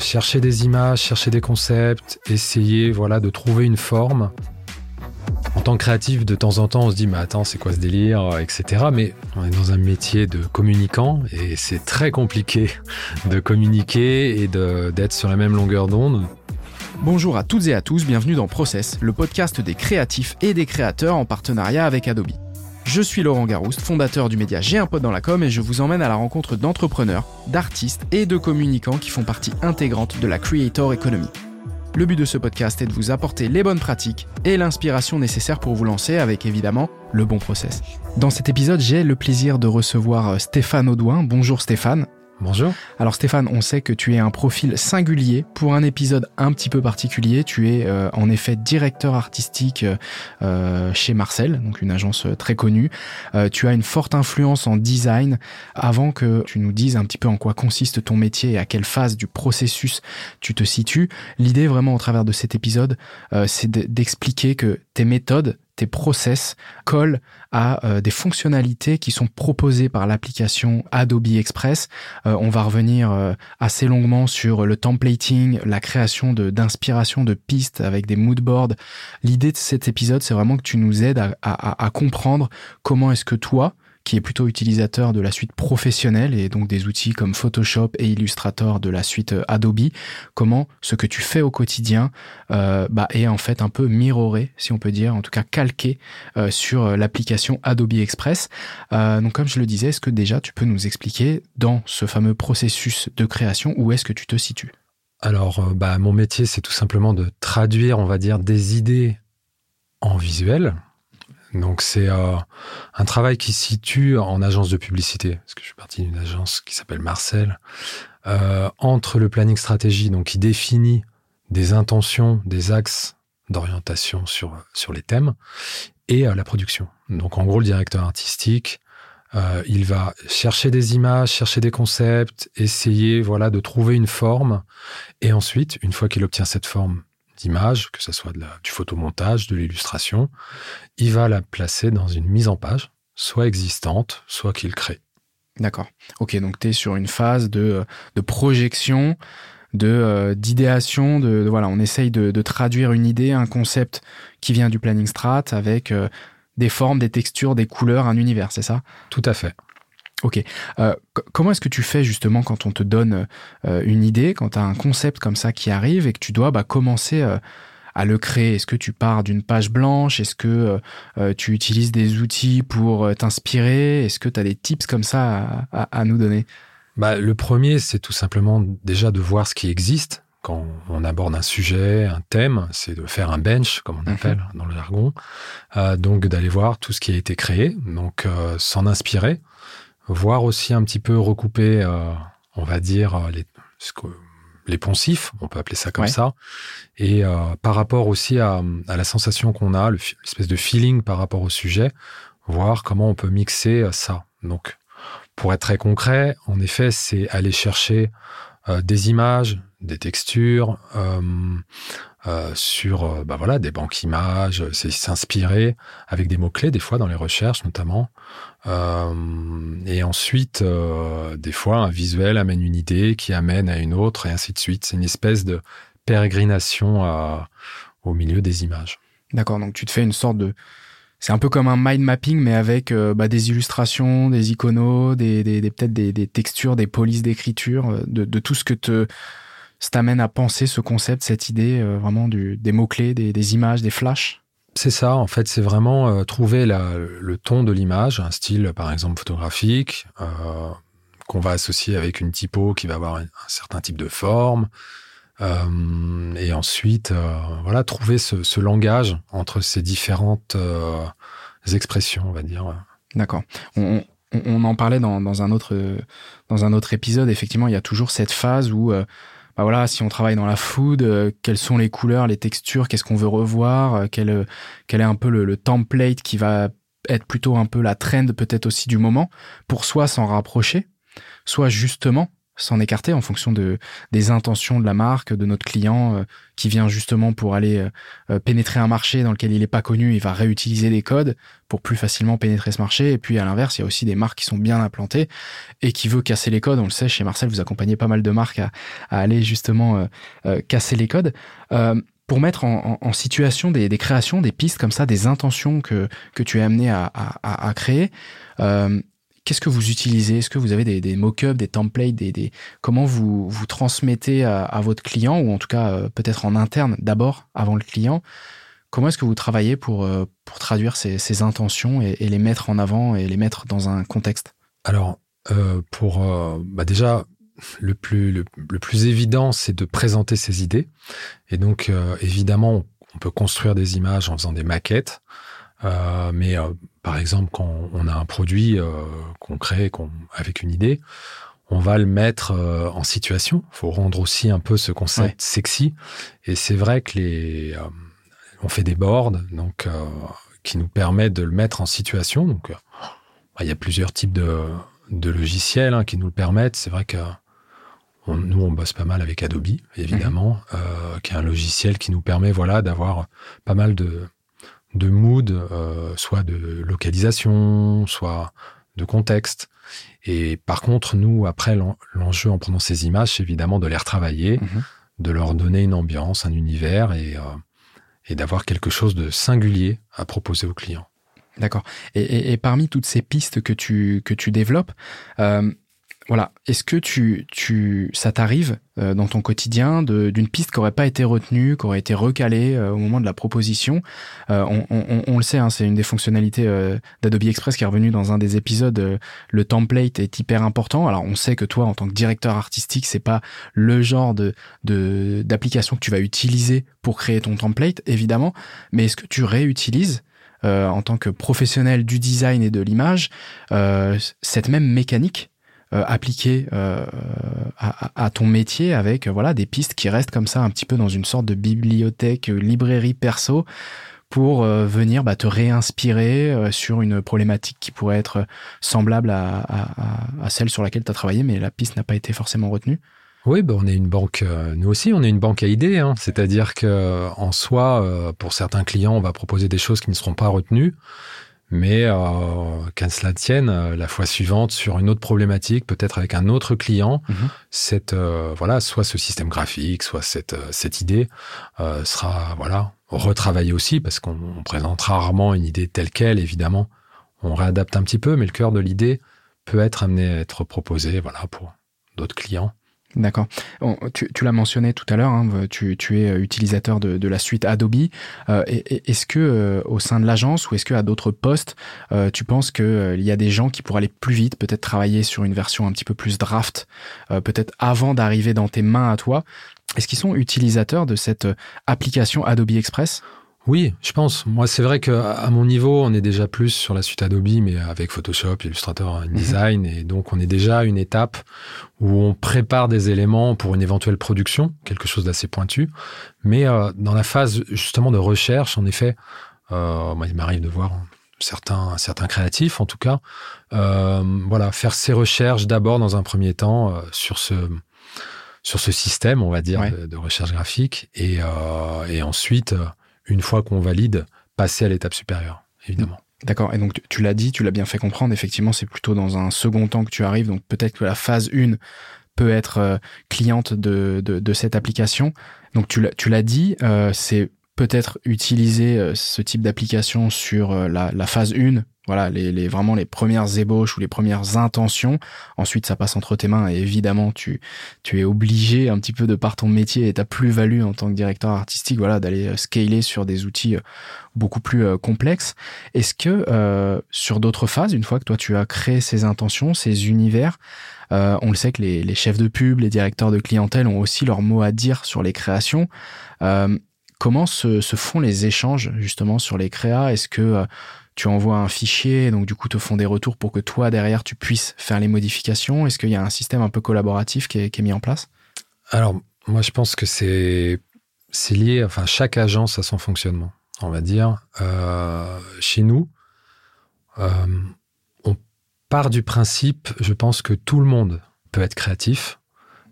Chercher des images, chercher des concepts, essayer voilà de trouver une forme. En tant que créatif, de temps en temps, on se dit mais attends, c'est quoi ce délire, etc. Mais on est dans un métier de communicant et c'est très compliqué de communiquer et d'être sur la même longueur d'onde. Bonjour à toutes et à tous, bienvenue dans Process, le podcast des créatifs et des créateurs en partenariat avec Adobe. Je suis Laurent Garouste, fondateur du média J'ai un pote dans la com et je vous emmène à la rencontre d'entrepreneurs, d'artistes et de communicants qui font partie intégrante de la Creator Economy. Le but de ce podcast est de vous apporter les bonnes pratiques et l'inspiration nécessaire pour vous lancer avec évidemment le bon process. Dans cet épisode, j'ai le plaisir de recevoir euh, Stéphane Audouin. Bonjour Stéphane. Bonjour. Alors Stéphane, on sait que tu es un profil singulier pour un épisode un petit peu particulier. Tu es euh, en effet directeur artistique euh, chez Marcel, donc une agence euh, très connue. tu as une forte influence en design. Avant que tu nous dises un petit peu en quoi consiste ton métier et à quelle phase du processus tu te situes, l'idée vraiment au travers de cet épisode, c'est d'expliquer que tes méthodes, tes process collent à euh, des fonctionnalités qui sont proposées par l'application Adobe Express. Euh, on va revenir euh, assez longuement sur le templating, la création d'inspiration de, pistes avec des mood boards. L'idée de cet épisode, c'est vraiment que tu nous aides à comprendre comment est-ce que toi, qui est plutôt utilisateur de la suite professionnelle et donc des outils comme Photoshop et Illustrator de la suite euh, Adobe, comment ce que tu fais au quotidien euh, bah, est en fait un peu mirroré, si on peut dire, en tout cas calqué euh, sur l'application Adobe Express. donc comme je le disais, est-ce que déjà tu peux nous expliquer dans ce fameux processus de création où est-ce que tu te situes? Alors, bah, mon métier, c'est tout simplement de traduire, on va dire, des idées en visuel, donc c'est euh, un travail qui se situe en agence de publicité, parce que je suis parti d'une agence qui s'appelle Marcel, euh, entre le planning stratégie, donc qui définit des intentions, des axes d'orientation sur, sur les thèmes, et euh, la production. Donc en gros, le directeur artistique, il va chercher des images, chercher des concepts, essayer voilà de trouver une forme, et ensuite, une fois qu'il obtient cette forme, d'image, que ce soit de la, du photomontage, de l'illustration, il va la placer dans une mise en page, soit existante, soit qu'il crée. D'accord. Ok, donc tu es sur une phase de, euh, de projection, de euh, d'idéation, de, voilà, on essaye de, de, traduire une idée, un concept qui vient du planning strat avec euh, des formes, des textures, des couleurs, un univers, c'est ça? Tout à fait. Ok. Euh, comment est-ce que tu fais justement quand on te donne euh, une idée, quand tu as un concept comme ça qui arrive et que tu dois bah, commencer euh, à le créer? Est-ce que tu pars d'une page blanche? Est-ce que tu utilises des outils pour t'inspirer? Est-ce que tu as des tips comme ça à, nous donner? Bah, Le premier, c'est tout simplement déjà de voir ce qui existe. Quand on aborde un sujet, un thème, c'est de faire un bench, comme on mhm. appelle dans le jargon. donc d'aller voir tout ce qui a été créé, donc s'en inspirer voir aussi un petit peu recouper, euh, on va dire, euh, les, les poncifs, on peut appeler ça comme ça, et euh, par rapport aussi à, à la sensation qu'on a, l'espèce de feeling par rapport au sujet, voir comment on peut mixer ça. Donc, pour être très concret, en effet, c'est aller chercher des images, des textures, euh, sur bah voilà, des banques images, c'est s'inspirer avec des mots-clés, des fois dans les recherches notamment. Euh, et ensuite, des fois, un visuel amène une idée qui amène à une autre et ainsi de suite. C'est une espèce de pérégrination au milieu des images. D'accord, donc tu te fais une sorte de... C'est un peu comme un mind mapping, mais avec bah, des illustrations, des iconos, des, des, peut-être des, des, textures, des polices d'écriture, de, tout ce que te ça t'amène à penser ce concept, cette idée euh, vraiment des mots-clés, des, images, des flashs c'est ça, en fait, c'est vraiment euh, trouver le ton de l'image, un style par exemple photographique, euh, qu'on va associer avec une typo qui va avoir un, certain type de forme, et ensuite, voilà, trouver ce, langage entre ces différentes expressions, on va dire. D'accord. On, en parlait dans, un autre dans un autre épisode. Effectivement, il y a toujours cette phase où bah voilà, si on travaille dans la food, euh, quelles sont les couleurs, les textures, qu'est-ce qu'on veut revoir, euh, quel, euh, quel est un peu le, template qui va être plutôt un peu la trend peut-être aussi du moment, pour soit s'en rapprocher, soit justement s'en écarter en fonction de des intentions de la marque, de notre client euh, qui vient justement pour aller euh, euh, pénétrer un marché dans lequel il n'est pas connu, il va réutiliser des codes pour plus facilement pénétrer ce marché. Et puis à l'inverse, il y a aussi des marques qui sont bien implantées et qui veut casser les codes. On le sait, chez Marcel, vous accompagnez pas mal de marques à, aller justement casser les codes. pour mettre en, situation des, créations, des pistes comme ça, des intentions que, que tu es amené à, à créer, Qu'est-ce que vous utilisez? Est-ce que vous avez des, mock-ups, des templates, comment vous vous transmettez à, votre client ou en tout cas euh, peut-être en interne d'abord avant le client? Comment est-ce que vous travaillez pour, euh, pour traduire ces, intentions et, les mettre en avant et les mettre dans un contexte? Alors, euh, pour bah déjà, le plus, le, plus évident, c'est de présenter ses idées. Et donc, évidemment, on peut construire des images en faisant des maquettes. Euh, mais euh, par exemple, quand on a un produit euh, qu'on crée avec une idée, on va le mettre en situation. Il faut rendre aussi un peu ce concept sexy. Et c'est vrai que les, on fait des boards, donc qui nous permettent de le mettre en situation. Donc, il y a plusieurs types de, de logiciels hein, qui nous le permettent. C'est vrai que nous, on bosse pas mal avec Adobe, évidemment, mhm. qui est un logiciel qui nous permet, voilà, d'avoir pas mal de de mood, euh, soit de localisation, soit de contexte. Et par contre, nous, après, l'enjeu en prenant ces images, c'est évidemment de les retravailler, mhm. de leur donner une ambiance, un univers et, euh, et d'avoir quelque chose de singulier à proposer aux clients. D'accord. Et, parmi toutes ces pistes que tu, que tu développes, euh, voilà. Est-ce que tu, tu, ça t'arrive euh, dans ton quotidien d'une piste qui n'aurait pas été retenue, qui aurait été recalée euh, au moment de la proposition? Euh, on, le sait, hein, c'est une des fonctionnalités d'Adobe Express qui est revenue dans un des épisodes. le template est hyper important. Alors on sait que toi, en tant que directeur artistique, c'est pas le genre de d'application que tu vas utiliser pour créer ton template, évidemment. Mais est-ce que tu réutilises en tant que professionnel du design et de l'image cette même mécanique euh, appliquer euh, à, ton métier avec euh, voilà des pistes qui restent comme ça un petit peu dans une sorte de bibliothèque, librairie perso pour venir bah, te réinspirer sur une problématique qui pourrait être semblable à, celle sur laquelle tu as travaillé, mais la piste n'a pas été forcément retenue. Oui, bah on est une banque, nous aussi, on est une banque à idées. Hein. C'est-à-dire que en soi, pour certains clients, on va proposer des choses qui ne seront pas retenues. Mais euh, qu'à cela tienne, euh, la fois suivante, sur une autre problématique, peut-être avec un autre client, mhm. cette euh, voilà, soit ce système graphique, soit cette euh, cette idée sera voilà retravaillée aussi, parce qu'on présente rarement une idée telle quelle. Évidemment, on réadapte un petit peu, mais le cœur de l'idée peut être amené à être proposé, voilà, pour d'autres clients. D'accord. Tu, l'as mentionné tout à l'heure, hein, tu, es euh, utilisateur de, la suite Adobe. Euh, est-ce que euh, au sein de l'agence ou est-ce que à d'autres postes, tu penses qu'il y a des gens qui pourraient aller plus vite, peut-être travailler sur une version un petit peu plus draft, peut-être avant d'arriver dans tes mains à toi? Est-ce qu'ils sont utilisateurs de cette application Adobe Express? Oui, je pense. Moi, c'est vrai qu'à mon niveau, on est déjà plus sur la suite Adobe, mais avec Photoshop, Illustrator, InDesign, mhm. et donc on est déjà à une étape où on prépare des éléments pour une éventuelle production, quelque chose d'assez pointu. Mais euh, dans la phase justement de recherche, en effet, euh, moi, il m'arrive de voir certains, certains créatifs, en tout cas, euh, voilà, faire ces recherches d'abord dans un premier temps sur ce sur ce système, on va dire, de, de, recherche graphique, et, et ensuite une fois qu'on valide, passer à l'étape supérieure, évidemment. D'accord. Et donc, tu, l'as dit, tu l'as bien fait comprendre. Effectivement, c'est plutôt dans un second temps que tu arrives. Donc, peut-être que la phase 1 peut être euh, cliente de, de, cette application. Donc, tu l'as dit, euh, c'est peut-être utiliser euh, ce type d'application sur la, la phase 1 voilà, les, les, vraiment les premières ébauches ou les premières intentions. Ensuite, ça passe entre tes mains et évidemment, tu, tu es obligé un petit peu de par ton métier et ta plus-value en tant que directeur artistique, voilà, d'aller euh, scaler sur des outils euh, beaucoup plus euh, complexes. Est-ce que sur d'autres phases, une fois que toi tu as créé ces intentions, ces univers, on le sait que les, les, chefs de pub, les directeurs de clientèle ont aussi leur mot à dire sur les créations. Comment se, font les échanges justement sur les créas? Est-ce que tu envoies un fichier, donc du coup te font des retours pour que toi derrière tu puisses faire les modifications? Est-ce qu'il y a un système un peu collaboratif qui est, mis en place? Alors moi je pense que c'est c'est lié, enfin chaque agence a son fonctionnement, on va dire. Euh, chez nous, euh, on part du principe, je pense que tout le monde peut être créatif.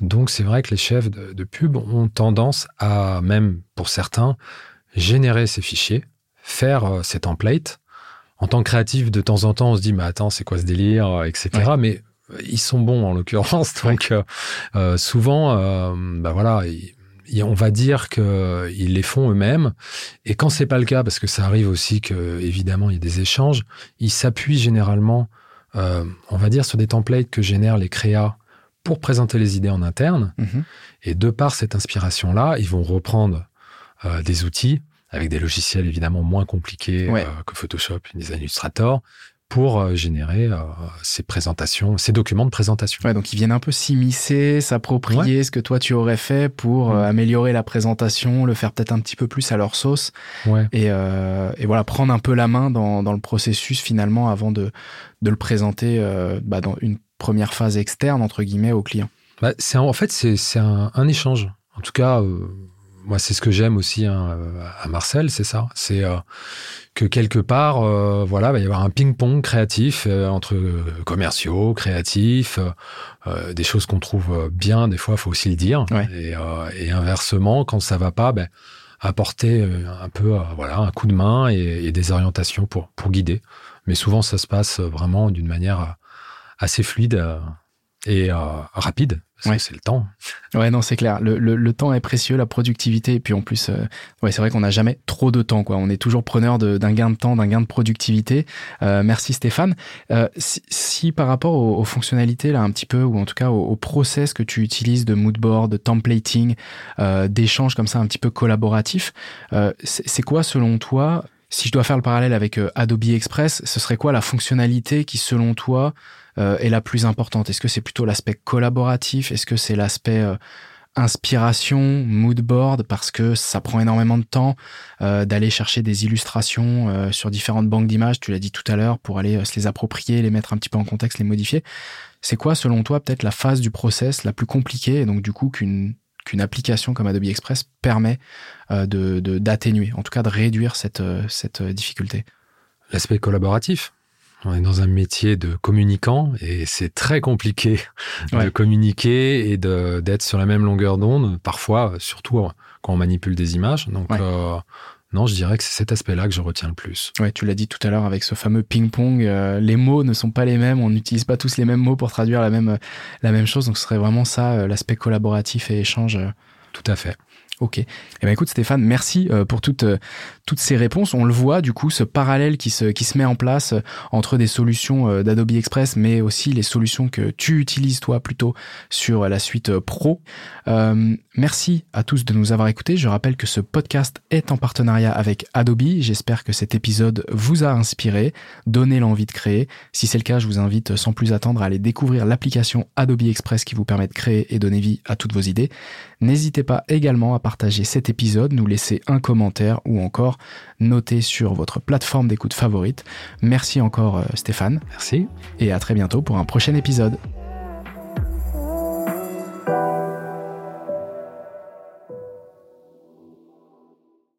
Donc c'est vrai que les chefs de, pub ont tendance à, même pour certains, générer ces fichiers, faire euh, ces templates. En tant que créatif, de temps en temps, on se dit, mais attends, c'est quoi ce délire, etc. Mais ils sont bons en l'occurrence. Donc souvent, bah voilà, on va dire qu'ils les font eux-mêmes. Et quand c'est pas le cas, parce que ça arrive aussi que évidemment il y a des échanges, ils s'appuient généralement, euh, on va dire, sur des templates que génèrent les créas pour présenter les idées en interne. Mhm. Et de par cette inspiration-là, ils vont reprendre euh, des outils avec des logiciels évidemment moins compliqués euh, que Photoshop, Design Illustrator, pour euh, générer euh, ces présentations, ces documents de présentation. Ouais, donc ils viennent un peu s'immiscer, s'approprier ce que toi tu aurais fait pour euh, améliorer la présentation, le faire peut-être un petit peu plus à leur sauce, ouais. et, et, voilà prendre un peu la main dans, dans le processus finalement avant de, de le présenter bah, dans une première phase externe entre guillemets au client. Bah, c'est en fait c'est un, un, échange. En tout cas, moi c'est ce que j'aime aussi hein, à Marcel, c'est ça. C'est que quelque part, euh, voilà, il va y avoir un ping-pong créatif euh, entre commerciaux, créatifs, euh, des choses qu'on trouve bien, des fois, il faut aussi le dire. Et, et, inversement, quand ça va pas, ben, apporter un peu, voilà, un coup de main et, et, des orientations pour pour guider. Mais souvent, ça se passe vraiment d'une manière assez fluide et rapide ouais. c'est le temps. Ouais, non, c'est clair. Le, le, temps est précieux, la productivité. Et puis en plus, euh, ouais, c'est vrai qu'on n'a jamais trop de temps. Quoi. On est toujours preneur d'un gain de temps, d'un gain de productivité. Euh, merci Stéphane. Euh, si, si, par rapport aux, fonctionnalités, là, un petit peu, ou en tout cas au, process que tu utilises de moodboard, de templating, euh, d'échanges comme ça un petit peu collaboratif, euh, c'est quoi selon toi si je dois faire le parallèle avec Adobe Express, ce serait quoi la fonctionnalité qui, selon toi, euh, est la plus importante? Est-ce que c'est plutôt l'aspect collaboratif? Est-ce que c'est l'aspect euh, inspiration, mood board? Parce que ça prend énormément de temps euh, d'aller chercher des illustrations sur différentes banques d'images, tu l'as dit tout à l'heure, pour aller se les approprier, les mettre un petit peu en contexte, les modifier. C'est quoi, selon toi, peut-être la phase du process la plus compliquée et donc du coup qu'une qu'une application comme Adobe Express permet de d'atténuer, en tout cas de réduire cette cette difficulté L'aspect collaboratif. On est dans un métier de communicant et c'est très compliqué de communiquer et d'être sur la même longueur d'onde, parfois, surtout quand on manipule des images. Donc, euh, non, je dirais que c'est cet aspect-là que je retiens le plus. Ouais, tu l'as dit tout à l'heure avec ce fameux ping-pong. Euh, les mots ne sont pas les mêmes, on n'utilise pas tous les mêmes mots pour traduire la même, la même chose. Donc, ce serait vraiment ça, euh, l'aspect collaboratif et échange. Tout à fait. Ok. Eh ben écoute Stéphane, merci euh, pour toutes euh, toutes ces réponses. On le voit du coup ce parallèle qui se qui se met en place euh, entre des solutions d'Adobe Express, mais aussi les solutions que tu utilises toi plutôt sur la suite Pro. merci à tous de nous avoir écoutés. Je rappelle que ce podcast est en partenariat avec Adobe. J'espère que cet épisode vous a inspiré, donné l'envie de créer. Si c'est le cas, je vous invite sans plus attendre à aller découvrir l'application Adobe Express qui vous permet de créer et donner vie à toutes vos idées. N'hésitez pas également à partager cet épisode, nous laisser un commentaire ou encore noter sur votre plateforme d'écoute favorite. Merci encore euh, Stéphane. Merci. Et à très bientôt pour un prochain épisode.